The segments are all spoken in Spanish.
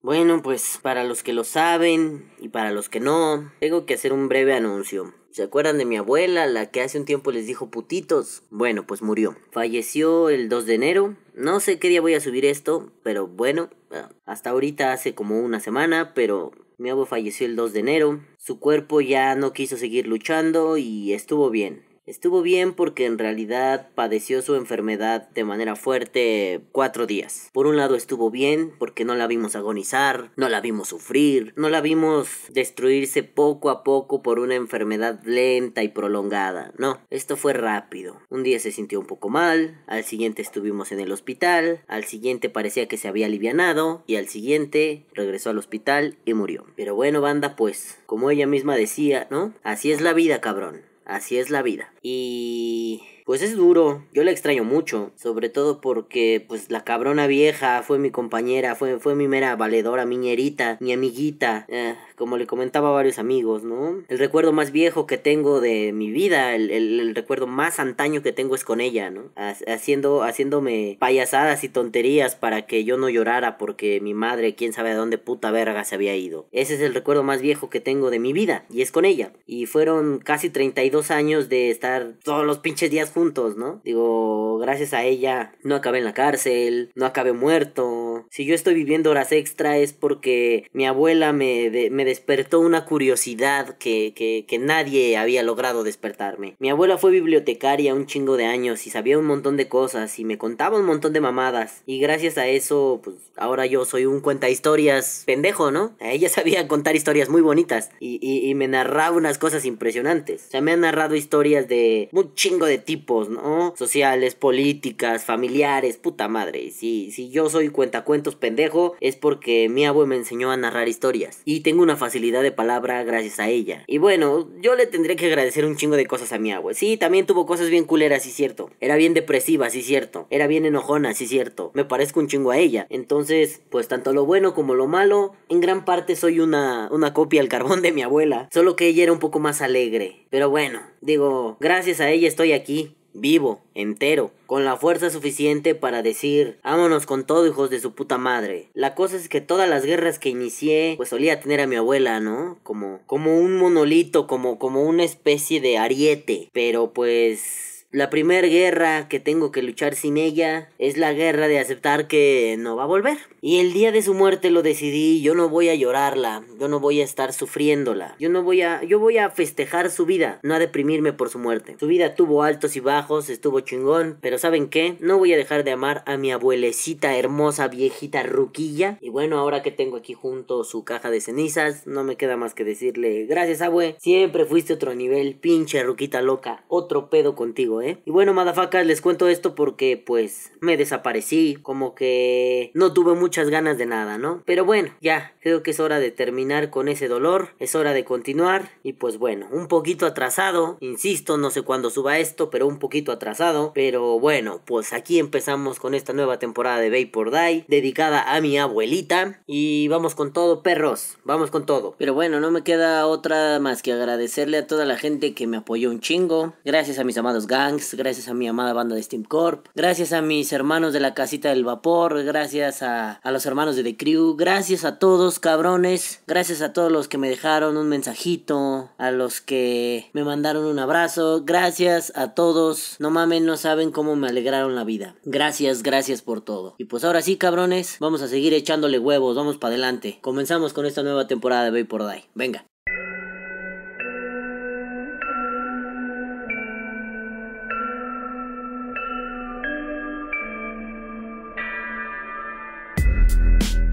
Bueno, pues para los que lo saben y para los que no, tengo que hacer un breve anuncio. ¿Se acuerdan de mi abuela, la que hace un tiempo les dijo putitos? Bueno, pues murió. Falleció el 2 de enero. No sé qué día voy a subir esto, pero bueno, ah, hasta ahorita hace como una semana, pero mi abuelo falleció el 2 de enero. Su cuerpo ya no quiso seguir luchando y estuvo bien. Estuvo bien porque en realidad padeció su enfermedad de manera fuerte cuatro días. Por un lado estuvo bien porque no la vimos agonizar, no la vimos sufrir, no la vimos destruirse poco a poco por una enfermedad lenta y prolongada. No, esto fue rápido. Un día se sintió un poco mal, al siguiente estuvimos en el hospital, al siguiente parecía que se había alivianado y al siguiente regresó al hospital y murió. Pero bueno, banda, pues, como ella misma decía, ¿no? Así es la vida, cabrón. Así es la vida. Y pues es duro, yo la extraño mucho, sobre todo porque pues la cabrona vieja fue mi compañera, fue, fue mi mera valedora, miñerita, mi amiguita, eh, como le comentaba a varios amigos, ¿no? El recuerdo más viejo que tengo de mi vida, el, el, recuerdo más antaño que tengo es con ella, ¿no? Haciendo, haciéndome payasadas y tonterías para que yo no llorara porque mi madre, quién sabe a dónde puta verga se había ido. Ese es el recuerdo más viejo que tengo de mi vida y es con ella. Y fueron casi 32 años de estar todos los pinches días juntos, ¿no? Digo, gracias a ella no acabé en la cárcel, no acabé muerto. Si yo estoy viviendo horas extra es porque mi abuela me, me despertó una curiosidad que, que, que nadie había logrado despertarme. Mi abuela fue bibliotecaria un chingo de años y sabía un montón de cosas y me contaba un montón de mamadas. Y gracias a eso, pues ahora yo soy un cuenta historias pendejo, ¿no? Ella sabía contar historias muy bonitas y, y, y me narraba unas cosas impresionantes. O sea, me ha narrado historias de un chingo de tipos ¿no? Sociales, políticas, familiares, puta madre. Si, si yo soy cuentacuentos pendejo, es porque mi abuelo me enseñó a narrar historias. Y tengo una facilidad de palabra gracias a ella. Y bueno, yo le tendré que agradecer un chingo de cosas a mi abuelo. Sí, también tuvo cosas bien culeras, sí cierto. Era bien depresiva, sí cierto. Era bien enojona, sí cierto. Me parezco un chingo a ella. Entonces, pues tanto lo bueno como lo malo, en gran parte soy una, una copia al carbón de mi abuela. Solo que ella era un poco más alegre. Pero bueno, digo, gracias a ella estoy aquí vivo, entero, con la fuerza suficiente para decir, vámonos con todo hijos de su puta madre. La cosa es que todas las guerras que inicié, pues solía tener a mi abuela, ¿no? Como, como un monolito, como, como una especie de ariete, pero pues la primera guerra que tengo que luchar sin ella es la guerra de aceptar que no va a volver. Y el día de su muerte lo decidí, yo no voy a llorarla, yo no voy a estar sufriéndola, yo no voy a, yo voy a festejar su vida, no a deprimirme por su muerte. Su vida tuvo altos y bajos, estuvo chingón, pero ¿saben qué? No voy a dejar de amar a mi abuelecita hermosa, viejita, ruquilla. Y bueno, ahora que tengo aquí junto su caja de cenizas, no me queda más que decirle, gracias abue, siempre fuiste otro nivel, pinche ruquita loca, otro pedo contigo. ¿Eh? Y bueno, madafacas, les cuento esto porque pues me desaparecí, como que no tuve muchas ganas de nada, ¿no? Pero bueno, ya, creo que es hora de terminar con ese dolor, es hora de continuar y pues bueno, un poquito atrasado, insisto, no sé cuándo suba esto, pero un poquito atrasado, pero bueno, pues aquí empezamos con esta nueva temporada de Vapor Die, dedicada a mi abuelita y vamos con todo, perros, vamos con todo. Pero bueno, no me queda otra más que agradecerle a toda la gente que me apoyó un chingo, gracias a mis amados gatos gracias a mi amada banda de Steam Corp, gracias a mis hermanos de la casita del vapor, gracias a, los hermanos de The Crew, gracias a todos cabrones, gracias a todos los que me dejaron un mensajito, a los que me mandaron un abrazo, gracias a todos, no mamen, no saben cómo me alegraron la vida. Gracias, gracias por todo. Y pues ahora sí, cabrones, vamos a seguir echándole huevos, vamos para adelante. Comenzamos con esta nueva temporada de Vapor Die. Venga.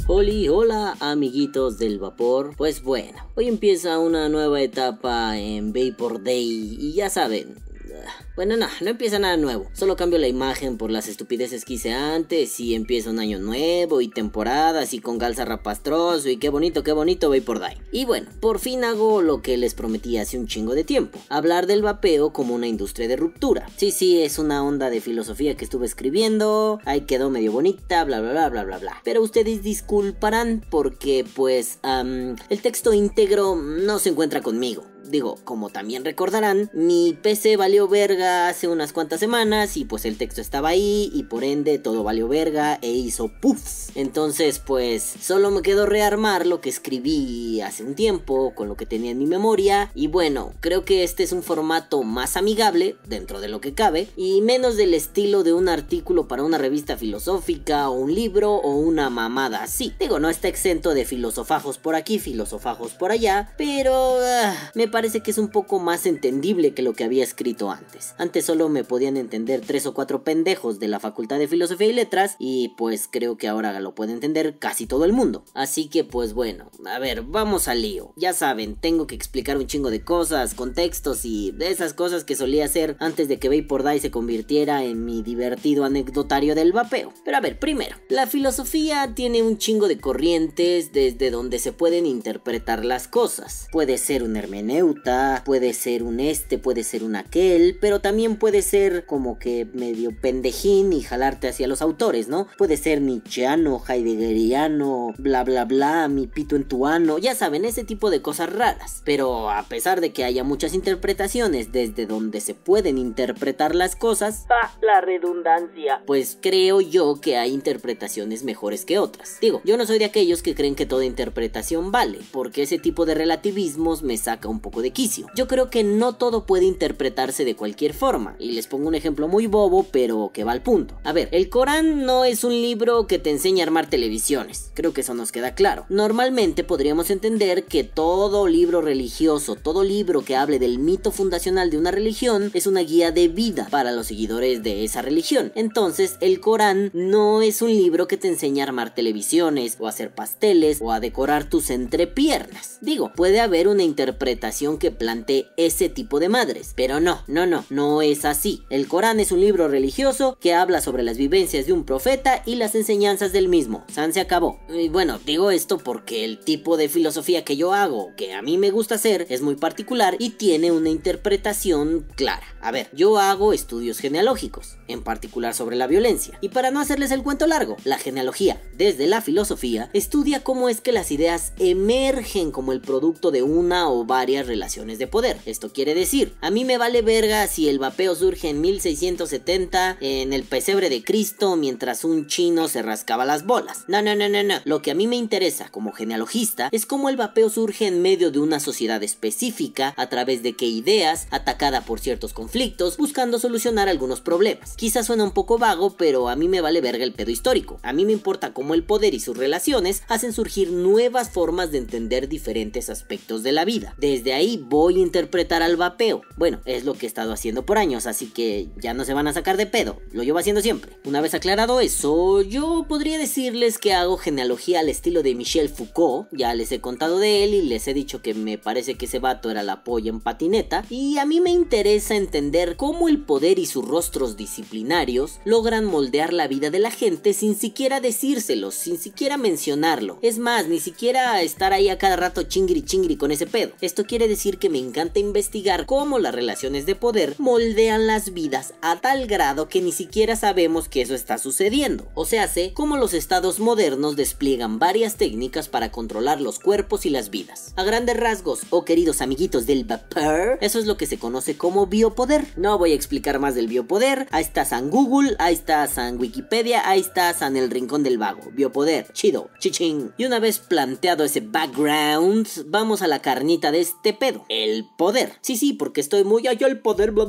Hola, hola amiguitos del vapor. Pues bueno, hoy empieza una nueva etapa en Vapor Day y ya saben, bueno, no, no empieza nada nuevo. Solo cambio la imagen por las estupideces que hice antes y empieza un año nuevo y temporadas y con Galza Rapastroso y qué bonito, qué bonito por Die. Y bueno, por fin hago lo que les prometí hace un chingo de tiempo. Hablar del vapeo como una industria de ruptura. Sí, sí, es una onda de filosofía que estuve escribiendo. Ahí quedó medio bonita, bla, bla, bla, bla, bla, bla. Pero ustedes disculparán porque pues el texto íntegro no se encuentra conmigo. Digo, como también recordarán, mi PC valió verga hace unas cuantas semanas y pues el texto estaba ahí y por ende todo valió verga e hizo puffs. Entonces pues solo me quedó rearmar lo que escribí hace un tiempo con lo que tenía en mi memoria y bueno, creo que este es un formato más amigable dentro de lo que cabe y menos del estilo de un artículo para una revista filosófica o un libro o una mamada así. Digo, no está exento de filosofajos por aquí, filosofajos por allá, pero ah, parece que es un poco más entendible que lo que había escrito antes. Antes solo me podían entender tres o cuatro pendejos de la Facultad de Filosofía y Letras y pues creo que ahora lo puede entender casi todo el mundo. Así que pues bueno, a ver, vamos al lío. Ya saben, tengo que explicar un chingo de cosas, contextos y de esas cosas que solía hacer antes de que Vapor Die se convirtiera en mi divertido anecdotario del vapeo. Pero a ver, primero, la filosofía tiene un chingo de corrientes desde donde se pueden interpretar las cosas. Puede ser un puede ser un este, puede ser un aquel, pero también puede ser como que medio pendejín y jalarte hacia los autores, ¿no? Puede ser nietzscheano, heideggeriano, bla bla bla, mi pito en tu ano, ya saben, ese tipo de cosas raras. Pero a pesar de que haya muchas interpretaciones desde donde se pueden interpretar las cosas, va la redundancia. Pues creo yo que hay interpretaciones mejores que otras. Digo, yo no soy de aquellos que creen que toda interpretación vale, porque ese tipo de relativismos me saca un poco de quicio. Yo creo que no todo puede interpretarse de cualquier forma, y les pongo un ejemplo muy bobo, pero que va al punto. A ver, el Corán no es un libro que te enseña a armar televisiones, creo que eso nos queda claro. Normalmente podríamos entender que todo libro religioso, todo libro que hable del mito fundacional de una religión, es una guía de vida para los seguidores de esa religión. Entonces, el Corán no es un libro que te enseña a armar televisiones, o a hacer pasteles, o a decorar tus entrepiernas. Digo, puede haber una interpretación que plantee ese tipo de madres, pero no, no, no, no es así. El Corán es un libro religioso que habla sobre las vivencias de un profeta y las enseñanzas del mismo. San se acabó. Y bueno, digo esto porque el tipo de filosofía que yo hago, que a mí me gusta hacer, es muy particular y tiene una interpretación clara. A ver, yo hago estudios genealógicos, en particular sobre la violencia. Y para no hacerles el cuento largo, la genealogía, desde la filosofía, estudia cómo es que las ideas emergen como el producto de una o varias relaciones de poder. Esto quiere decir, a mí me vale verga si el vapeo surge en 1670 en el pesebre de Cristo mientras un chino se rascaba las bolas. No, no, no, no, no. Lo que a mí me interesa como genealogista es cómo el vapeo surge en medio de una sociedad específica a través de qué ideas, atacada por ciertos conflictos, buscando solucionar algunos problemas. Quizás suena un poco vago, pero a mí me vale verga el pedo histórico. A mí me importa cómo el poder y sus relaciones hacen surgir nuevas formas de entender diferentes aspectos de la vida. Desde ahí voy a interpretar al vapeo. Bueno, es lo que he estado haciendo por años, así que ya no se van a sacar de pedo. Lo llevo haciendo siempre. Una vez aclarado eso, yo podría decirles que hago genealogía al estilo de Michel Foucault. Ya les he contado de él y les he dicho que me parece que ese vato era la polla en patineta. Y a mí me interesa entender cómo el poder y sus rostros disciplinarios logran moldear la vida de la gente sin siquiera decírselo, sin siquiera mencionarlo. Es más, ni siquiera estar ahí a cada rato chingri chingri con ese pedo. Esto quiere decir que me encanta investigar cómo las relaciones de poder moldean las vidas a tal grado que ni siquiera sabemos que eso está sucediendo. O sea, sé cómo los estados modernos despliegan varias técnicas para controlar los cuerpos y las vidas. A grandes rasgos, o oh queridos amiguitos del vapor, eso es lo que se conoce como biopoder. No voy a explicar más del biopoder, ahí está San Google, ahí está San Wikipedia, ahí está San el Rincón del Vago. Biopoder, chido, chiching. Y una vez planteado ese background, vamos a la carnita de este pedo, el poder. Sí, sí, porque estoy muy allá el poder, bla.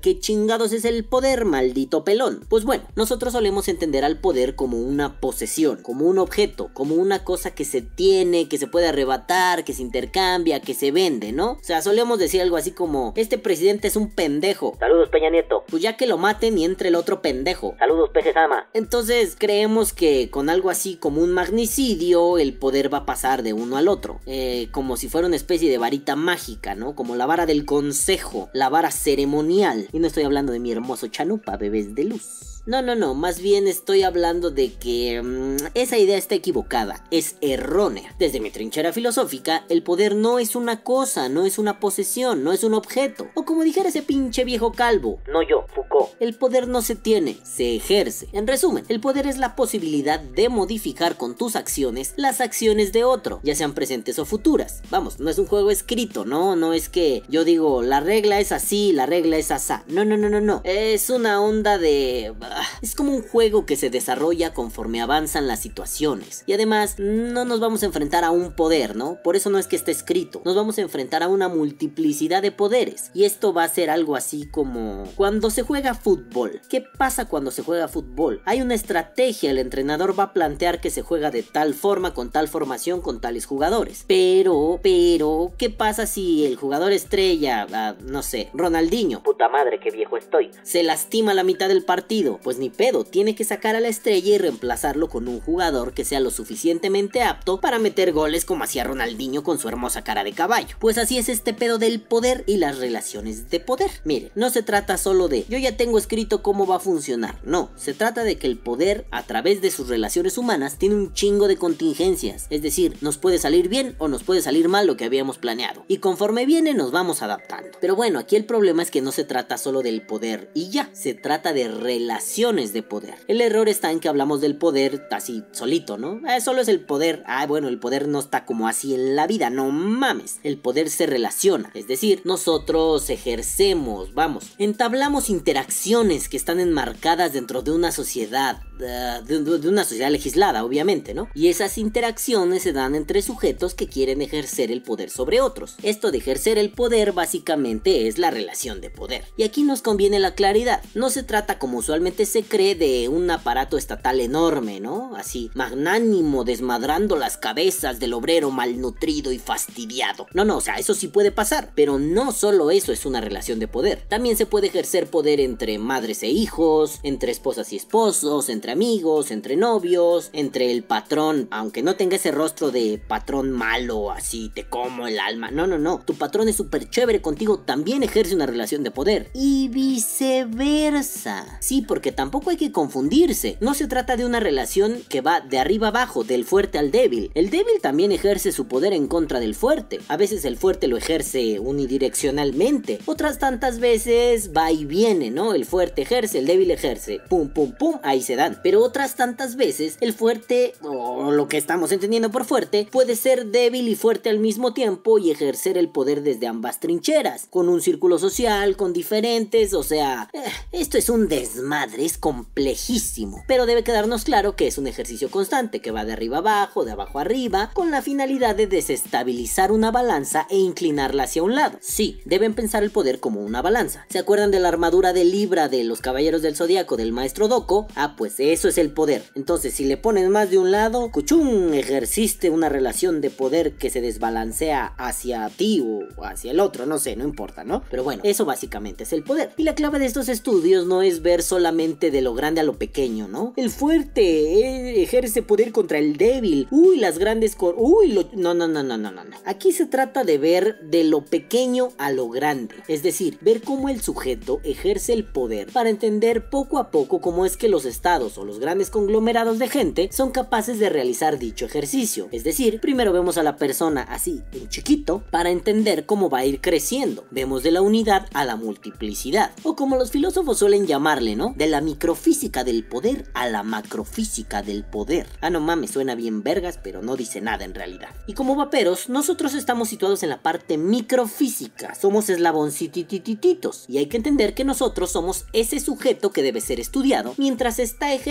¿Qué chingados es el poder, maldito pelón? Pues bueno, nosotros solemos entender al poder como una posesión, como un objeto, como una cosa que se tiene, que se puede arrebatar, que se intercambia, que se vende, ¿no? O sea, solemos decir algo así como, este presidente es un pendejo. Saludos, Peña Nieto. Pues ya que lo maten y entre el otro pendejo. Saludos, Peje Sama. Entonces creemos que con algo así como un magnicidio, el poder va a pasar de uno al otro. Eh, como si fuera una especie de varita mágica, ¿no? Como la vara del consejo, la vara ceremonial. Y no estoy hablando de mi hermoso chanupa, bebés de luz. No, no, no, más bien estoy hablando de que mm, esa idea está equivocada, es errónea. Desde mi trinchera filosófica, el poder no es una cosa, no es una posesión, no es un objeto. O como dijera ese pinche viejo calvo, no yo, Foucault, el poder no se tiene, se ejerce. En resumen, el poder es la posibilidad de modificar con tus acciones las acciones de otro, ya sean presentes o futuras. Vamos, no es un juego escrito, no, no es que yo digo la regla es así, la regla es asá. No, no, no, no, no. Es una onda de... Es como un juego que se desarrolla conforme avanzan las situaciones. Y además, no nos vamos a enfrentar a un poder, ¿no? Por eso no es que esté escrito. Nos vamos a enfrentar a una multiplicidad de poderes. Y esto va a ser algo así como cuando se juega fútbol. ¿Qué pasa cuando se juega fútbol? Hay una estrategia, el entrenador va a plantear que se juega de tal forma, con tal formación, con tales jugadores. Pero, pero, ¿qué pasa si el jugador estrella, ah, no sé, Ronaldinho, puta madre, qué viejo estoy, se lastima la mitad del partido? Pues ni pedo, tiene que sacar a la estrella y reemplazarlo con un jugador que sea lo suficientemente apto para meter goles como hacía Ronaldinho con su hermosa cara de caballo. Pues así es este pedo del poder y las relaciones de poder. Mire, no se trata solo de yo ya tengo escrito cómo va a funcionar, no, se trata de que el poder a través de sus relaciones humanas tiene un chingo de contingencias, es decir, nos puede salir bien o nos puede salir mal lo que habíamos planeado, y conforme viene nos vamos adaptando. Pero bueno, aquí el problema es que no se trata solo del poder y ya, se trata de relaciones de poder. El error está en que hablamos del poder así solito, ¿no? Eh, solo es el poder, ah bueno, el poder no está como así en la vida, no mames, el poder se relaciona, es decir, nosotros ejercemos, vamos, entablamos interacciones que están enmarcadas dentro de una sociedad, de, una sociedad legislada, obviamente, ¿no? Y esas interacciones se dan entre sujetos que quieren ejercer el poder sobre otros. Esto de ejercer el poder básicamente es la relación de poder. Y aquí nos conviene la claridad. No se trata como usualmente se cree de un aparato estatal enorme, ¿no? Así, magnánimo, desmadrando las cabezas del obrero malnutrido y fastidiado. No, no, o sea, eso sí puede pasar, pero no solo eso es una relación de poder. También se puede ejercer poder entre madres e hijos, entre esposas y esposos, entre amigos, entre novios, entre el patrón, aunque no tenga ese rostro de patrón malo, así te como el alma. No, no, no. Tu patrón es súper chévere contigo, también ejerce una relación de poder. Y viceversa. Sí, porque tampoco hay que confundirse. No se trata de una relación que va de arriba abajo, del fuerte al débil. El débil también ejerce su poder en contra del fuerte. A veces el fuerte lo ejerce unidireccionalmente. Otras tantas veces va y viene, ¿no? El fuerte ejerce, el débil ejerce. Pum, pum, pum, ahí se dan. Pero otras tantas veces el fuerte, o lo que estamos entendiendo por fuerte, puede ser débil y fuerte al mismo tiempo y ejercer el poder desde ambas trincheras. Con un círculo social, con diferentes, o sea, eh, esto es un desmadre, es complejísimo. Pero debe quedarnos claro que es un ejercicio constante, que va de arriba abajo, de abajo arriba, con la finalidad de desestabilizar una balanza e inclinarla hacia un lado. Sí, deben pensar el poder como una balanza. ¿Se acuerdan de la armadura de Libra de los Caballeros del Zodíaco del Maestro Doko? Ah, pues eso es el poder. Entonces, si le pones más de un lado, cuchum, ejerciste una relación de poder que se desbalancea hacia ti o hacia el otro, no sé, no importa, ¿no? Pero bueno, eso básicamente es el poder. Y la clave de estos estudios no es ver solamente de lo grande a lo pequeño, ¿no? El fuerte ejerce poder contra el débil. Uy, las grandes cor Uy, lo... no, no, no, no, no, no. Aquí se trata de ver de lo pequeño a lo grande. Es decir, ver cómo el sujeto ejerce el poder para entender poco a poco cómo es que los estados o los grandes conglomerados de gente son capaces de realizar dicho ejercicio. Es decir, primero vemos a la persona así, en chiquito, para entender cómo va a ir creciendo. Vemos de la unidad a la multiplicidad. O como los filósofos suelen llamarle, ¿no? De la microfísica del poder a la macrofísica del poder. Ah, no mames, suena bien vergas, pero no dice nada en realidad. Y como vaperos, nosotros estamos situados en la parte microfísica. Somos eslaboncititititos. Y hay que entender que nosotros somos ese sujeto que debe ser estudiado mientras está ejerciendo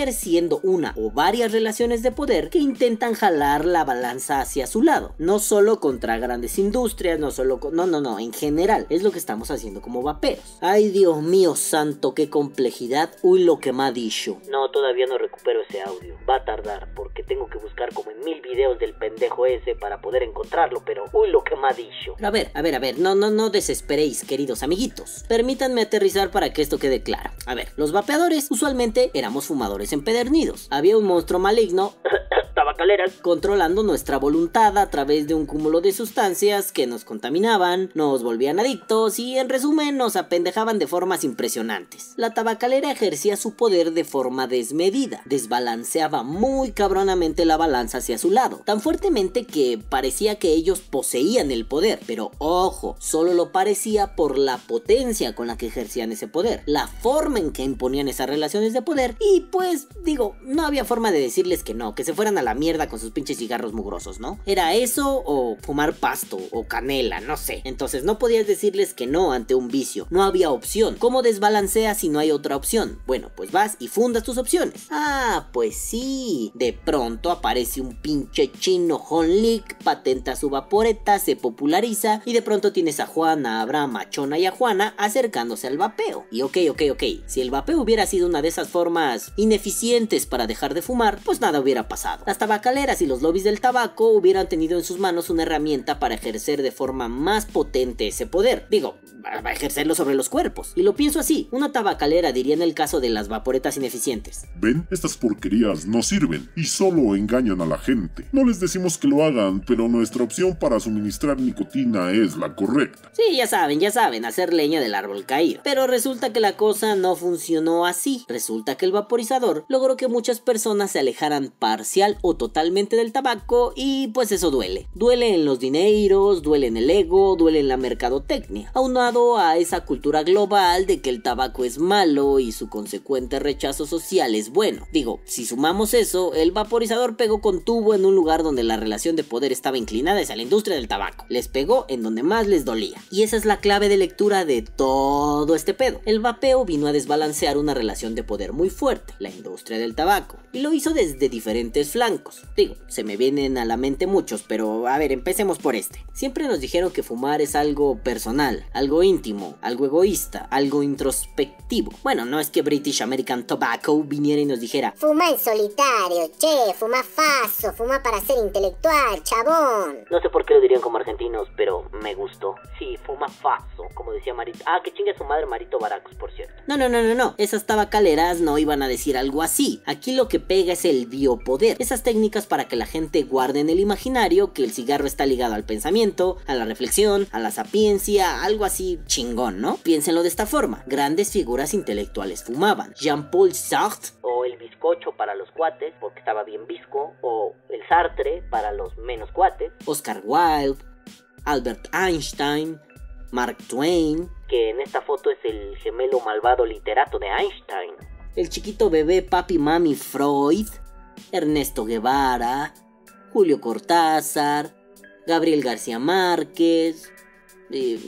una o varias relaciones de poder que intentan jalar la balanza hacia su lado. No solo contra grandes industrias, no solo con... No, no, no, en general. Es lo que estamos haciendo como vaperos. Ay, Dios mío santo, qué complejidad. Uy, lo que me ha dicho. No, todavía no recupero ese audio. Va a tardar porque tengo que buscar como en mil videos del pendejo ese para poder encontrarlo, pero uy, lo que me ha dicho. A ver, a ver, a ver, no, no, no desesperéis, queridos amiguitos. Permítanme aterrizar para que esto quede claro. A ver, los vapeadores usualmente éramos fumadores empedernidos. Había un monstruo maligno tabacaleras, controlando nuestra voluntad a través de un cúmulo de sustancias que nos contaminaban, nos volvían adictos y en resumen nos apendejaban de formas impresionantes. La tabacalera ejercía su poder de forma desmedida, desbalanceaba muy cabronamente la balanza hacia su lado, tan fuertemente que parecía que ellos poseían el poder, pero ojo, solo lo parecía por la potencia con la que ejercían ese poder, la forma en que imponían esas relaciones de poder y pues digo, no había forma de decirles que no, que se fueran a la mierda con sus pinches cigarros mugrosos, ¿no? Era eso o fumar pasto o canela, no sé. Entonces no podías decirles que no ante un vicio, no había opción. ¿Cómo desbalanceas si no hay otra opción? Bueno, pues vas y fundas tus opciones. Ah, pues sí. De pronto aparece un pinche chino Honlik, patenta su vaporeta, se populariza y de pronto tienes a Juana, a Abraham, a Chona y a Juana acercándose al vapeo. Y ok, ok, ok, si el vapeo hubiera sido una de esas formas ineficientes para dejar de fumar, pues nada hubiera pasado. Las tabacaleras y los lobbies del tabaco hubieran tenido en sus manos una herramienta para ejercer de forma más potente ese poder. Digo, a ejercerlo sobre los cuerpos. Y lo pienso así, una tabacalera diría en el caso de las vaporetas ineficientes. ¿Ven? Estas porquerías no sirven y solo engañan a la gente. No les decimos que lo hagan, pero nuestra opción para suministrar nicotina es la correcta. Sí, ya saben, ya saben, hacer leña del árbol caído. Pero resulta que la cosa no funcionó así. Resulta que el vaporizador logró que muchas personas se alejaran parcial o totalmente del tabaco y pues eso duele. Duele en los dineros, duele en el ego, duele en la mercadotecnia. Aunado a esa cultura global de que el tabaco es malo y su consecuente rechazo social es bueno. Digo, si sumamos eso, el vaporizador pegó con tubo en un lugar donde la relación de poder estaba inclinada hacia la industria del tabaco. Les pegó en donde más les dolía. Y esa es la clave de lectura de todo este pedo. El vapeo vino a desbalancear una relación de poder muy fuerte, la industria del tabaco. Y lo hizo desde diferentes flancos. Digo, se me vienen a la mente muchos, pero a ver, empecemos por este. Siempre nos dijeron que fumar es algo personal, algo íntimo, algo egoísta, algo introspectivo. Bueno, no es que British American Tobacco viniera y nos dijera, Fuma en solitario, che, fuma faso, fuma para ser intelectual, chabón. No sé por qué lo dirían como argentinos, pero me gustó. Sí, fuma faso, como decía Marito. Ah, que chingue su madre Marito Baracos, por cierto. No, no, no, no, no. Esas tabacaleras no iban a decir algo así. Aquí lo que pega es el biopoder. Esas técnicas para que la gente guarde en el imaginario que el cigarro está ligado al pensamiento, a la reflexión, a la sapiencia, algo así chingón, ¿no? Piénsenlo de esta forma. Grandes figuras intelectuales fumaban. Jean-Paul Sartre. O el bizcocho para los cuates, porque estaba bien visco. O el Sartre para los menos cuates. Oscar Wilde. Albert Einstein. Mark Twain. Que en esta foto es el gemelo malvado literato de Einstein. El chiquito bebé papi mami Freud. Ernesto Guevara. Julio Cortázar. Gabriel García Márquez.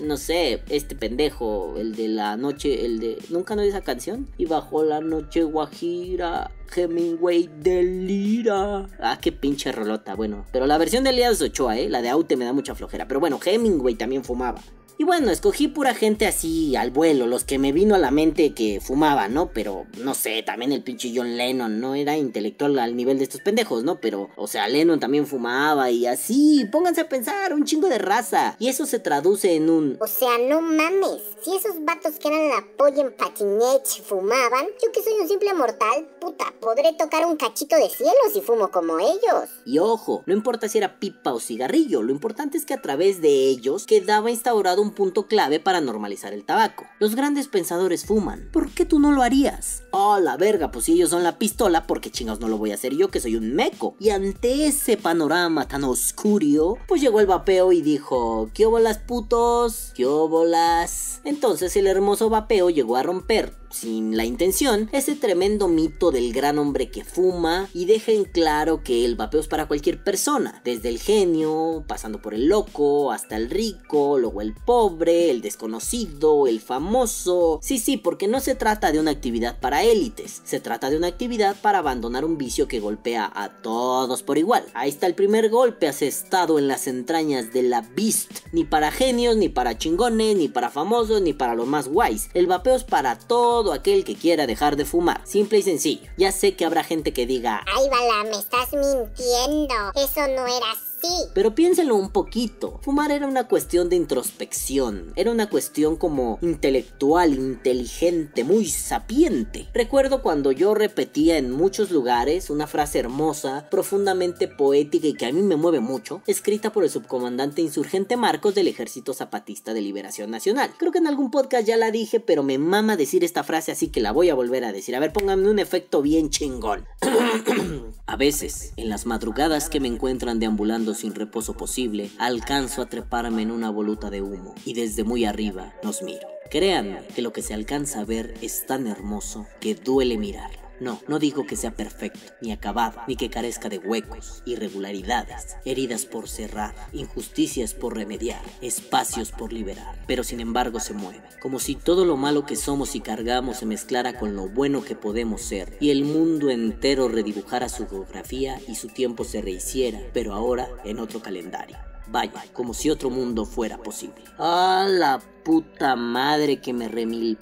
No sé, este pendejo, el de la noche, el de... ¿Nunca no esa canción? Y bajo la noche guajira, Hemingway delira. Ah, qué pinche rolota, bueno. Pero la versión de Elías Ochoa, eh, la de Aute me da mucha flojera. Pero bueno, Hemingway también fumaba. Y bueno, escogí pura gente así al vuelo, los que me vino a la mente que fumaban, ¿no? Pero no sé, también el pinche John Lennon no era intelectual al nivel de estos pendejos, ¿no? Pero, o sea, Lennon también fumaba y así, pónganse a pensar, un chingo de raza. Y eso se traduce en un... O sea, no mames, si esos vatos que eran la polla en patinete fumaban, yo que soy un simple mortal, puta, podré tocar un cachito de cielo si fumo como ellos. Y ojo, no importa si era pipa o cigarrillo, lo importante es que a través de ellos quedaba instaurado un punto clave para normalizar el tabaco. Los grandes pensadores fuman. ¿Por qué tú no lo harías? Oh, la verga, pues si ellos son la pistola, ¿por qué chingados no lo voy a hacer yo que soy un meco? Y ante ese panorama tan oscuro, pues llegó el vapeo y dijo, ¿qué bolas putos? ¿Qué bolas? Entonces el hermoso vapeo llegó a romper sin la intención, ese tremendo mito del gran hombre que fuma y deja en claro que el vapeo es para cualquier persona, desde el genio, pasando por el loco, hasta el rico, luego el pobre, el desconocido, el famoso. Sí, sí, porque no se trata de una actividad para élites, se trata de una actividad para abandonar un vicio que golpea a todos por igual. Ahí está el primer golpe asestado en las entrañas de la beast, ni para genios, ni para chingones, ni para famosos, ni para los más guays. El vapeo es para todo aquel que quiera dejar de fumar. Simple y sencillo. Ya sé que habrá gente que diga, Ay, Bala, me estás mintiendo. Eso no era así. Sí. Pero piénsenlo un poquito. Fumar era una cuestión de introspección. Era una cuestión como intelectual, inteligente, muy sapiente. Recuerdo cuando yo repetía en muchos lugares una frase hermosa, profundamente poética y que a mí me mueve mucho, escrita por el subcomandante insurgente Marcos del Ejército Zapatista de Liberación Nacional. Creo que en algún podcast ya la dije, pero me mama decir esta frase así que la voy a volver a decir. A ver, pónganme un efecto bien chingón. a veces, en las madrugadas que me encuentran deambulando sin reposo posible, alcanzo a treparme en una voluta de humo y desde muy arriba nos miro. Créanme que lo que se alcanza a ver es tan hermoso que duele mirarlo. No, no digo que sea perfecto, ni acabado, ni que carezca de huecos, irregularidades, heridas por cerrar, injusticias por remediar, espacios por liberar. Pero sin embargo se mueve, como si todo lo malo que somos y cargamos se mezclara con lo bueno que podemos ser, y el mundo entero redibujara su geografía y su tiempo se rehiciera, pero ahora en otro calendario. Vaya, como si otro mundo fuera posible. ¡Ah, la puta madre que me remil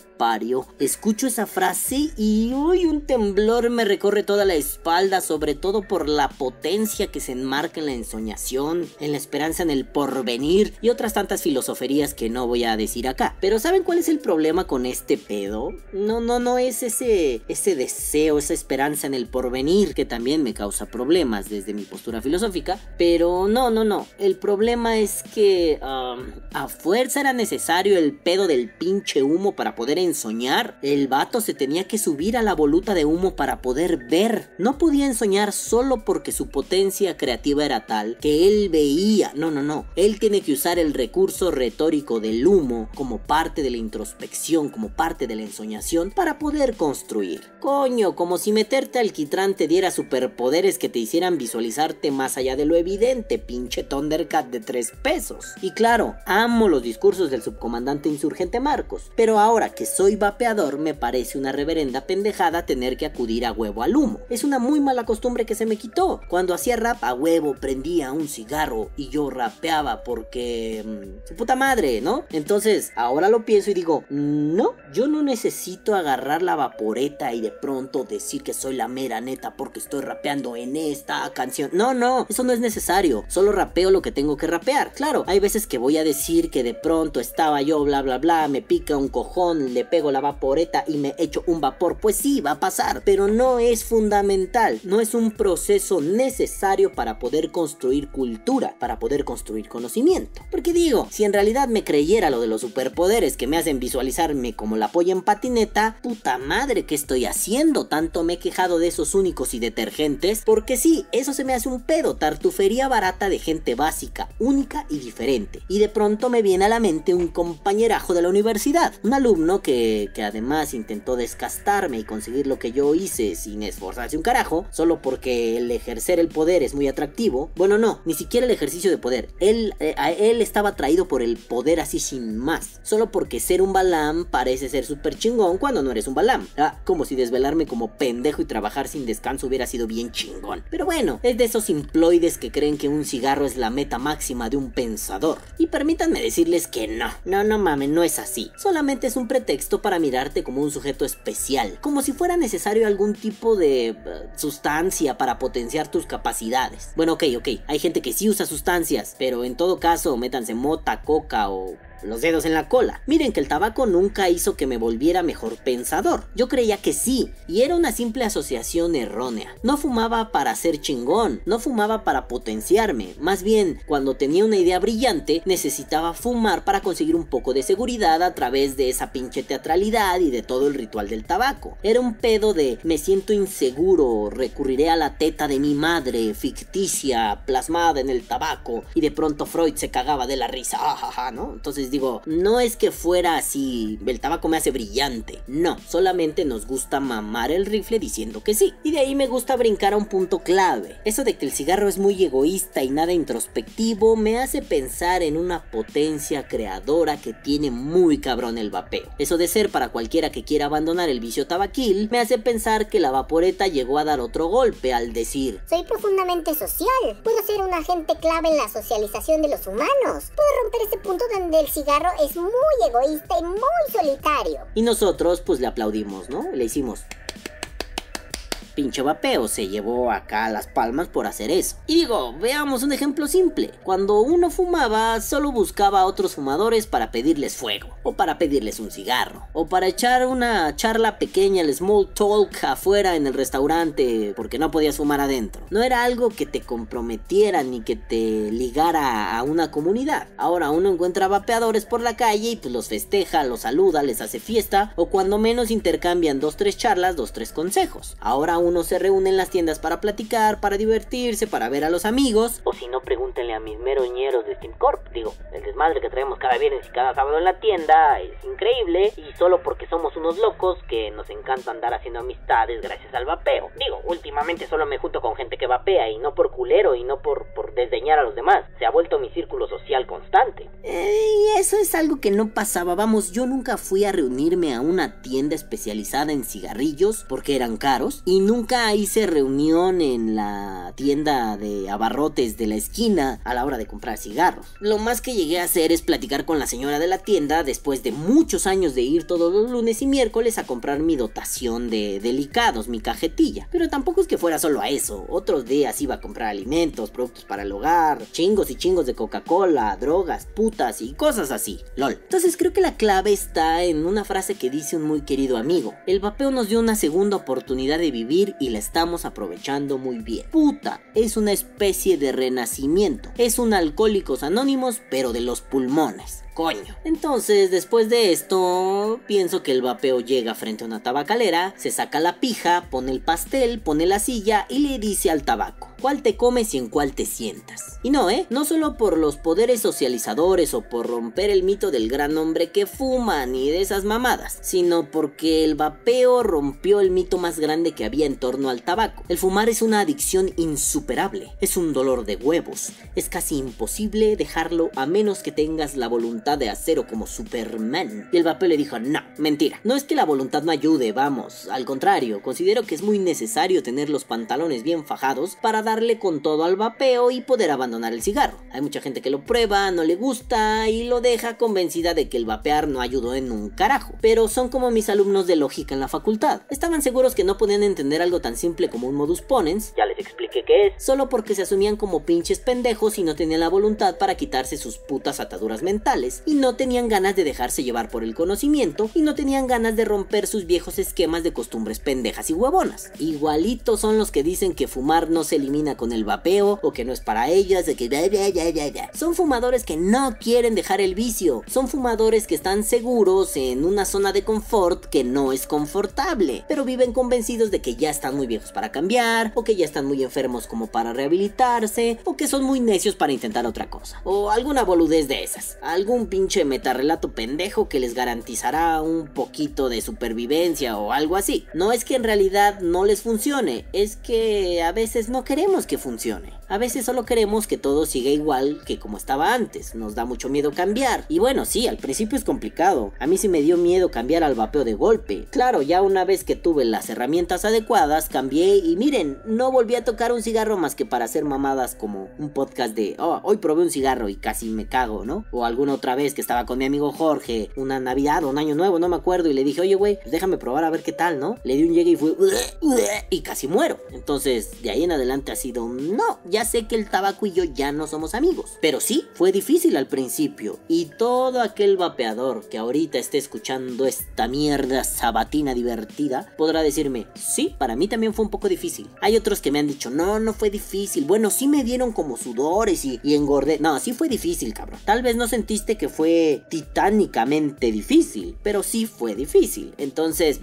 Escucho esa frase y hoy un temblor me recorre toda la espalda, sobre todo por la potencia que se enmarca en la ensoñación, en la esperanza en el porvenir y otras tantas filosoferías que no voy a decir acá. Pero ¿saben cuál es el problema con este pedo? No, no, no es ese, ese deseo, esa esperanza en el porvenir que también me causa problemas desde mi postura filosófica. Pero no, no, no. El problema es que a fuerza era necesario el pedo del pinche humo para poder ensoñar. El vato se tenía que subir a la voluta de humo para poder ver. No podía ensoñar solo porque su potencia creativa era tal que él veía. No, no, no. Él tiene que usar el recurso retórico del humo como parte de la introspección, como parte de la ensoñación para poder construir. Coño, como si meterte alquitrán te diera superpoderes que te hicieran visualizarte más allá de lo evidente, pinche Thundercat de tres pesos. Y claro, amo los discursos del subcomandante insurgente Marcos, pero ahora que soy vapeador me parece una reverenda pendejada tener que acudir a huevo al humo. Es una muy mala costumbre que se me quitó. Cuando hacía rap a huevo prendía un cigarro y yo rapeaba porque... Mmm, su puta madre, ¿no? Entonces ahora lo pienso y digo, no, yo no necesito agarrar la vaporeta y de pronto decir que soy la mera neta porque estoy rapeando en esta canción. No, no, eso no es necesario. Solo rapeo lo que tengo que rapear. Claro, hay veces que voy a decir que de pronto estaba yo bla bla bla, me pica un cojón, le pego la vaporeta y me echo un vapor. Pues sí, va a pasar, pero no es fundamental, no es un proceso necesario para poder construir cultura, para poder construir conocimiento. Porque digo, si en realidad me creyera lo de los superpoderes que me hacen visualizarme como la polla en patineta, puta madre, ¿qué estoy haciendo? Tanto me he quejado de esos únicos y detergentes, porque sí, eso se me hace un pedo, tartufería barata de gente básica, única y diferente. Y de pronto me viene a la mente un compañerajo de la universidad, un alumno que, que además intentó descastarme y conseguir lo que yo hice sin esforzarse un carajo, solo porque el ejercer el poder es muy atractivo. Bueno, no, ni siquiera el ejercicio de poder. Él, eh, él estaba atraído por el poder así sin más, solo porque ser un balam parece ser súper chingón cuando no eres un balam. Ah, como si desvelarme como pendejo y trabajar sin descanso hubiera sido bien chingón. Pero bueno, es de esos imploides que creen que un cigarro es la meta máxima de un pensador. Y permítanme decirles que no, no, no mames, no es así. Solamente es un pretexto para mirarte como un sujeto especial, como si fuera necesario algún tipo de eh, sustancia para potenciar tus capacidades. Bueno, ok, ok, hay gente que sí usa sustancias, pero en todo caso, métanse mota, coca o los dedos en la cola. Miren que el tabaco nunca hizo que me volviera mejor pensador. Yo creía que sí, y era una simple asociación errónea. No fumaba para ser chingón, no fumaba para potenciarme. Más bien, cuando tenía una idea brillante, necesitaba fumar para conseguir un poco de seguridad a través de esa pinche teatralidad y de todo el ritual del tabaco. Era un pedo de me siento inseguro, recurriré a la teta de mi madre, ficticia, plasmada en el tabaco, y de pronto Freud se cagaba de la risa, ajaja, ¿no? Entonces digo, no es que fuera así, el tabaco me hace brillante. No, solamente nos gusta mamar el rifle diciendo que sí. Y de ahí me gusta brincar a un punto clave. Eso de que el cigarro es muy egoísta y nada introspectivo me hace pensar en una potencia creadora que tiene muy cabrón el vapeo. Eso de ser para cualquiera que quiera abandonar el vicio tabaquil me hace pensar que la vaporeta llegó a dar otro golpe al decir Soy profundamente social. Puedo ser un agente clave en la socialización de los humanos. Puedo romper ese punto donde el cigarro es muy egoísta y muy solitario. Y nosotros pues le aplaudimos, ¿no? Le hicimos... pinche vapeo se llevó acá las palmas por hacer eso. Y digo, veamos un ejemplo simple. Cuando uno fumaba, solo buscaba a otros fumadores para pedirles fuego, o para pedirles un cigarro, o para echar una charla pequeña, el small talk afuera en el restaurante, porque no podías fumar adentro. No era algo que te comprometiera ni que te ligara a una comunidad. Ahora uno encuentra vapeadores por la calle y pues los festeja, los saluda, les hace fiesta, o cuando menos intercambian dos tres charlas, dos tres consejos. Ahora uno se reúne en las tiendas para platicar, para divertirse, para ver a los amigos. O si no, pregúntenle a mis meroñeros de Steam Corp. Digo, el desmadre que traemos cada viernes y cada sábado en la tienda es increíble y solo porque somos unos locos que nos encanta andar haciendo amistades gracias al vapeo. Digo, últimamente solo me junto con gente que vapea y no por culero y no por, por desdeñar a los demás. Se ha vuelto mi círculo social constante. Eh, eso es algo que no pasaba. Vamos, yo nunca fui a reunirme a una tienda especializada en cigarrillos porque eran caros y nunca hice reunión en la tienda de abarrotes de la esquina a la hora de comprar cigarros. Lo más que llegué a hacer es platicar con la señora de la tienda después de muchos años de ir todos los lunes y miércoles a comprar mi dotación de delicados, mi cajetilla. Pero tampoco es que fuera solo a eso. Otros días iba a comprar alimentos, productos para el hogar, chingos y chingos de Coca-Cola, drogas, putas y cosas así. LOL. Entonces creo que la clave está en una frase que dice un muy querido amigo. El vapeo nos dio una segunda oportunidad de vivir y la estamos aprovechando muy bien. Puta, es una especie de renacimiento. Es un alcohólicos anónimos pero de los pulmones. Coño. Entonces, después de esto, pienso que el vapeo llega frente a una tabacalera, se saca la pija, pone el pastel, pone la silla y le dice al tabaco, ¿cuál te comes y en cuál te sientas? Y no, ¿eh? No solo por los poderes socializadores o por romper el mito del gran hombre que fuma ni de esas mamadas, sino porque el vapeo rompió el mito más grande que había en torno al tabaco. El fumar es una adicción insuperable, es un dolor de huevos, es casi imposible dejarlo a menos que tengas la voluntad de acero como Superman. Y el vapeo le dijo, no, mentira. No es que la voluntad no ayude, vamos. Al contrario, considero que es muy necesario tener los pantalones bien fajados para darle con todo al vapeo y poder abandonar el cigarro. Hay mucha gente que lo prueba, no le gusta y lo deja convencida de que el vapear no ayudó en un carajo. Pero son como mis alumnos de lógica en la facultad. Estaban seguros que no podían entender algo tan simple como un modus ponens. Ya les expliqué qué es. Solo porque se asumían como pinches pendejos y no tenían la voluntad para quitarse sus putas ataduras mentales y no tenían ganas de dejarse llevar por el conocimiento y no tenían ganas de romper sus viejos esquemas de costumbres pendejas y huevonas. Igualitos son los que dicen que fumar no se elimina con el vapeo o que no es para ellas, de que ya, ya, ya, ya, ya. Son fumadores que no quieren dejar el vicio, son fumadores que están seguros en una zona de confort que no es confortable, pero viven convencidos de que ya están muy viejos para cambiar o que ya están muy enfermos como para rehabilitarse o que son muy necios para intentar otra cosa o alguna boludez de esas, algún pinche metarrelato pendejo que les garantizará un poquito de supervivencia o algo así. No es que en realidad no les funcione, es que a veces no queremos que funcione. A veces solo queremos que todo siga igual que como estaba antes. Nos da mucho miedo cambiar. Y bueno, sí, al principio es complicado. A mí sí me dio miedo cambiar al vapeo de golpe. Claro, ya una vez que tuve las herramientas adecuadas, cambié y miren, no volví a tocar un cigarro más que para hacer mamadas como un podcast de, oh, hoy probé un cigarro y casi me cago, ¿no? O alguna otra vez que estaba con mi amigo Jorge, una Navidad o un año nuevo, no me acuerdo, y le dije, oye, güey, pues déjame probar a ver qué tal, ¿no? Le di un llegue y fue, y casi muero. Entonces, de ahí en adelante ha sido, no, ya sé que el tabaco y yo ya no somos amigos. Pero sí, fue difícil al principio. Y todo aquel vapeador que ahorita esté escuchando esta mierda sabatina divertida, podrá decirme, sí, para mí también fue un poco difícil. Hay otros que me han dicho, no, no fue difícil. Bueno, sí me dieron como sudores y, y engordé. No, sí fue difícil, cabrón. Tal vez no sentiste que fue titánicamente difícil, pero sí fue difícil. Entonces,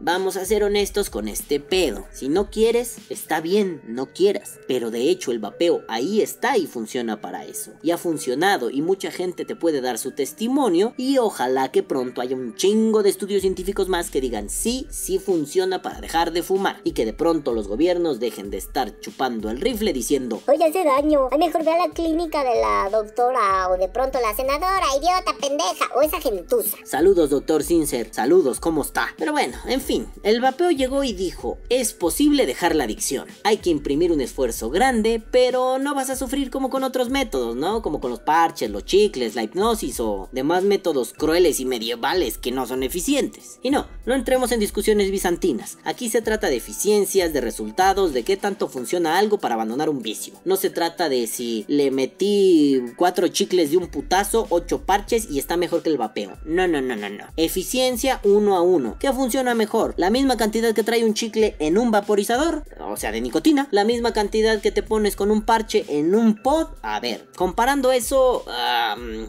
vamos a ser honestos con este pedo. Si no quieres, está bien, no quieras. Pero de hecho el vapeo ahí está y funciona para eso. Y ha funcionado y mucha gente te puede dar su testimonio y ojalá que pronto haya un chingo de estudios científicos más que digan sí, sí funciona para dejar de fumar y que de pronto los gobiernos dejen de estar chupando el rifle diciendo Oye, hace daño. Mejor ve a la clínica de la doctora o de pronto la senadora idiota, pendeja o esa gentuza. Saludos, doctor Sincer. Saludos, ¿cómo está? Pero bueno, en fin, el vapeo llegó y dijo, es posible dejar la adicción. Hay que imprimir un esfuerzo grande, pero no vas a sufrir como con otros métodos, ¿no? Como con los parches, los chicles, la hipnosis o demás métodos crueles y medievales que no son eficientes. Y no, no entremos en discusiones bizantinas. Aquí se trata de eficiencias, de resultados, de qué tanto funciona algo para abandonar un vicio. No se trata de si le metí cuatro chicles de un putazo, ocho parches y está mejor que el vapeo. No, no, no, no, no. Eficiencia uno a uno. ¿Qué funciona mejor? La misma cantidad que trae un chicle en un vaporizador, o sea, de nicotina. La misma cantidad que te pones con un parche en un pod. A ver, comparando eso,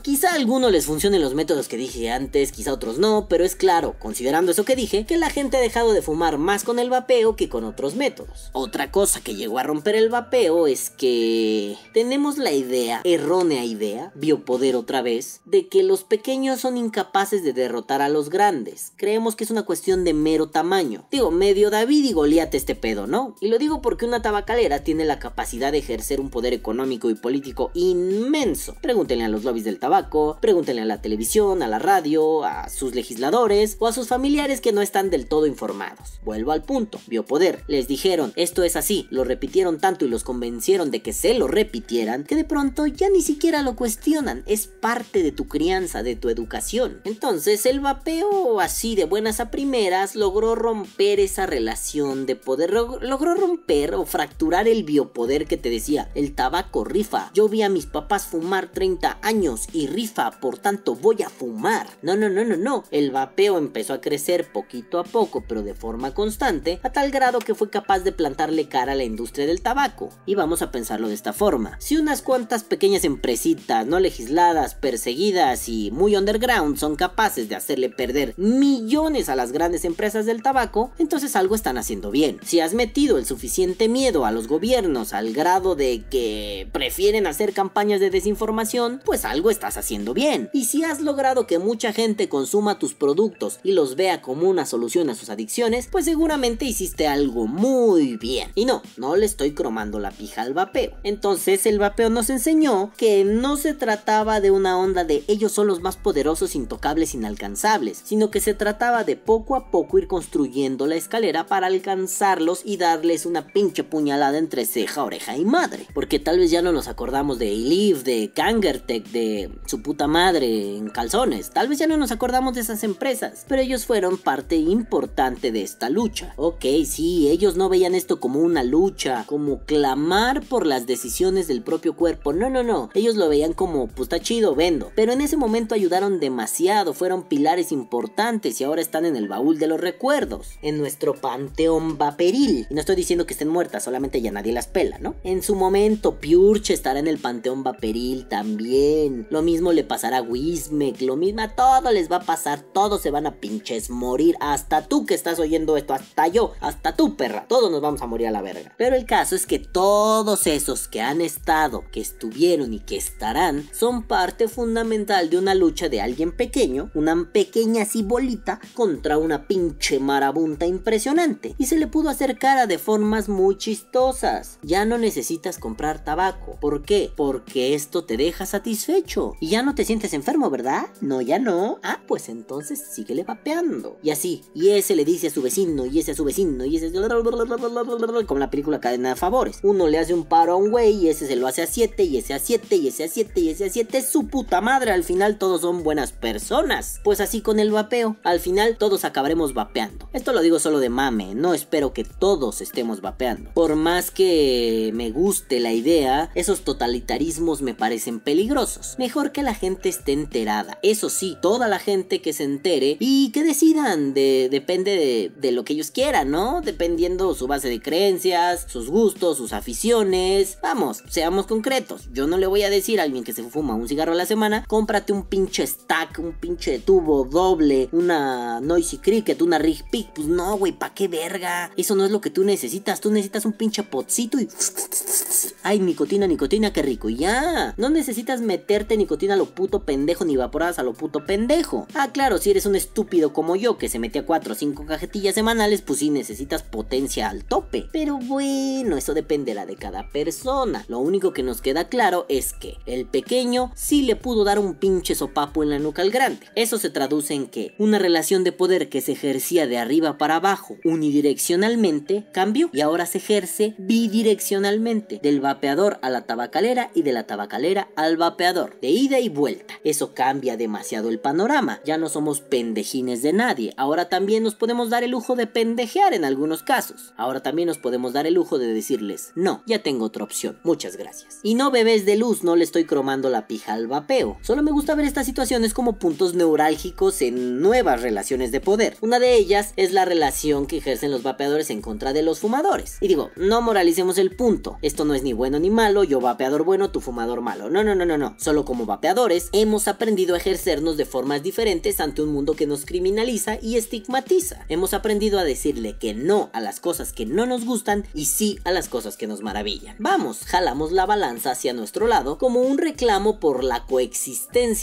quizá a algunos les funcionen los métodos que dije antes, quizá otros no, pero es claro, considerando eso que dije, que la gente ha dejado de fumar más con el vapeo que con otros métodos. Otra cosa que llegó a romper el vapeo es que tenemos la idea, errónea idea, biopoder otra vez, de que los pequeños son incapaces de derrotar a los grandes. Creemos que es una cuestión de mero tamaño. Digo, medio David y Goliat este pedo, ¿no? Y lo digo porque una tabacalera tiene la capacidad de ejercer un poder económico y político inmenso. Pregúntenle a los lobbies del tabaco, pregúntenle a la televisión, a la radio, a sus legisladores o a sus familiares que no están del todo informados. Vuelvo al punto, biopoder. Les dijeron, esto es así, lo repitieron tanto y los convencieron de que se lo repitieran, que de pronto ya ni siquiera lo cuestionan, es parte de tu crianza, de tu educación. Entonces el vapeo así de buenas a primeras logró romper esa relación de poder, logró romper o fracturar el biopoder que te decía, el tabaco rifa. Yo vi a mis papás fumar 30 años y rifa, por tanto voy a fumar. No, no, no, no, no. El vapeo empezó a crecer poquito a poco, pero de forma constante, a tal grado que fue capaz de plantarle cara a la industria del tabaco. Y vamos a pensarlo de esta forma. Si unas cuantas pequeñas empresitas no legisladas, perseguidas y muy underground son capaces de hacerle perder millones a las grandes empresas del tabaco, entonces algo están haciendo bien. Si has metido el suficiente miedo a los gobiernos al grado de que prefieren hacer campañas de desinformación, pues algo estás haciendo bien. Y si has logrado que mucha gente consuma tus productos y los vea como una solución a sus adicciones, pues seguramente hiciste algo muy bien. Y no, no le estoy cromando la pija al vapeo. Entonces el vapeo nos enseñó que no se trataba de una onda de ellos son los más poderosos, intocables, inalcanzables, sino que se trataba de poco a poco ir construyendo la escalera para alcanzarlos y darles una pinche puñalada entre ceja, oreja y madre. Porque tal vez ya no nos acordamos de Elif, de Kangertech, de su puta madre en calzones. Tal vez ya no nos acordamos de esas empresas, pero ellos fueron parte importante de esta lucha. Ok, sí, ellos no veían esto como una lucha, como clamar por las decisiones del propio cuerpo. No, no, no. Ellos lo veían como, pues está chido, vendo. Pero en ese momento ayudaron demasiado, fueron pilares importantes y ahora están en el baúl de los recuerdos, en nuestro panteón vaporil. Y no estoy diciendo que estén muertas, solamente ya nadie las pela, ¿no? En su momento, Purche estará en el panteón vaporil también. Lo mismo le pasará a Wismec, lo mismo a todo les va a pasar, todos se van a pinches morir, hasta tú que estás oyendo esto, hasta yo, hasta tú perra, todos nos vamos a morir a la verga. Pero el caso es que todos esos que han estado, que estuvieron y que estarán, son parte fundamental de una lucha de alguien pequeño, una pequeña cibolita, contra una pinche marabunta impresionante. Y se le pudo hacer cara de formas muy chistosas. Ya no necesitas comprar tabaco. ¿Por qué? Porque esto te deja satisfecho. Y ya no te sientes enfermo, ¿verdad? No, ya no. Ah, pues entonces síguele vapeando. Y así. Y ese le dice a su vecino, y ese a su vecino, y ese... Como la película Cadena de Favores. Uno le hace un paro a un güey, y ese se lo hace a 7, y ese a 7, y ese a 7, y ese a 7. Su puta madre, al final todos son buenas personas. Pues así con el vapeo. Al final todos acabaremos vapeando. Esto lo digo solo de mame, no espero que todos estemos vapeando. Por más que me guste la idea, esos totalitarismos me parecen peligrosos. Mejor que la gente esté enterada. Eso sí, toda la gente que se entere y que decidan, de, depende de, de lo que ellos quieran, ¿no? Dependiendo su base de creencias, sus gustos, sus aficiones. Vamos, seamos concretos. Yo no le voy a decir a alguien que se fuma un cigarro a la semana, cómprate un pinche stack, un pinche tubo doble, una noisy cricket, una rig pick. Pues no, güey, ¿pa' qué verga? Eso no es lo que tú necesitas. Tú necesitas un pinche potcito y... Ay, nicotina, nicotina, qué rico. Ya. No necesitas meterte nicotina a lo puto pendejo ni evaporadas a lo puto pendejo. Ah, claro, si eres un estúpido como yo que se mete a 4 o 5 cajetillas semanales, pues sí necesitas potencia al tope. Pero bueno, eso dependerá de cada persona. Lo único que nos queda claro es que el pequeño sí le puso pudo dar un pinche sopapo en la nuca al grande. Eso se traduce en que una relación de poder que se ejercía de arriba para abajo unidireccionalmente cambió y ahora se ejerce bidireccionalmente, del vapeador a la tabacalera y de la tabacalera al vapeador, de ida y vuelta. Eso cambia demasiado el panorama, ya no somos pendejines de nadie, ahora también nos podemos dar el lujo de pendejear en algunos casos, ahora también nos podemos dar el lujo de decirles, no, ya tengo otra opción, muchas gracias. Y no bebés de luz, no le estoy cromando la pija al vapeo, solo me gusta ver estas situaciones como puntos neurálgicos en nuevas relaciones de poder. Una de ellas es la relación que ejercen los vapeadores en contra de los fumadores. Y digo, no moralicemos el punto, esto no es ni bueno ni malo, yo vapeador bueno, tu fumador malo, no, no, no, no, no, solo como vapeadores hemos aprendido a ejercernos de formas diferentes ante un mundo que nos criminaliza y estigmatiza. Hemos aprendido a decirle que no a las cosas que no nos gustan y sí a las cosas que nos maravillan. Vamos, jalamos la balanza hacia nuestro lado como un reclamo por la coexistencia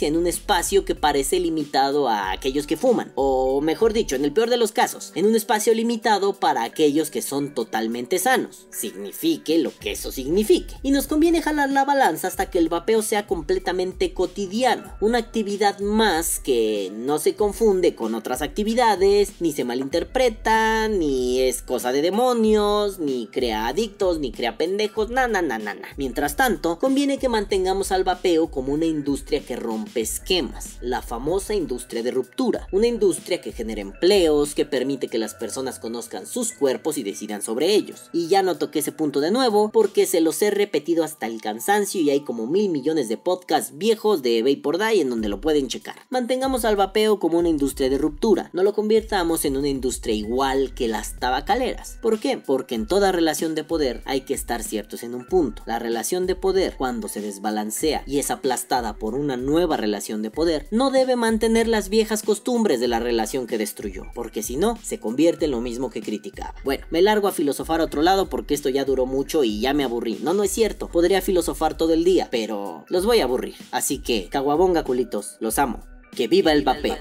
en un espacio que parece limitado a aquellos que fuman, o mejor dicho, en el peor de los casos, en un espacio limitado para aquellos que son totalmente sanos, signifique lo que eso signifique. Y nos conviene jalar la balanza hasta que el vapeo sea completamente cotidiano, una actividad más que no se confunde con otras actividades, ni se malinterpreta, ni es cosa de demonios, ni crea adictos, ni crea pendejos, na na na na na. Mientras tanto, conviene que mantengamos al vapeo como una industria que rompe esquemas, la famosa industria de ruptura, una industria que genera empleos, que permite que las personas conozcan sus cuerpos y decidan sobre ellos. Y ya no toqué ese punto de nuevo porque se los he repetido hasta el cansancio y hay como mil millones de podcasts viejos de Vapor Die en donde lo pueden checar. Mantengamos al vapeo como una industria de ruptura, no lo convirtamos en una industria igual que las tabacaleras. ¿Por qué? Porque en toda relación de poder hay que estar ciertos en un punto. La relación de poder, cuando se desbalancea y es aplastada por una nueva relación de poder, no debe mantener las viejas costumbres de la relación que destruyó, porque si no, se convierte en lo mismo que criticaba. Bueno, me largo a filosofar a otro lado porque esto ya duró mucho y ya me aburrí. No, no es cierto, podría filosofar todo el día, pero los voy a aburrir. Así que, caguabonga culitos, los amo. Que viva el vapeo.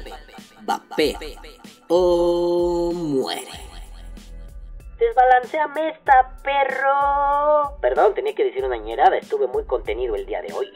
Vapea. O muere. Desbalanceame esta, perro. Perdón, tenía que decir una ñerada, estuve muy contenido el día de hoy.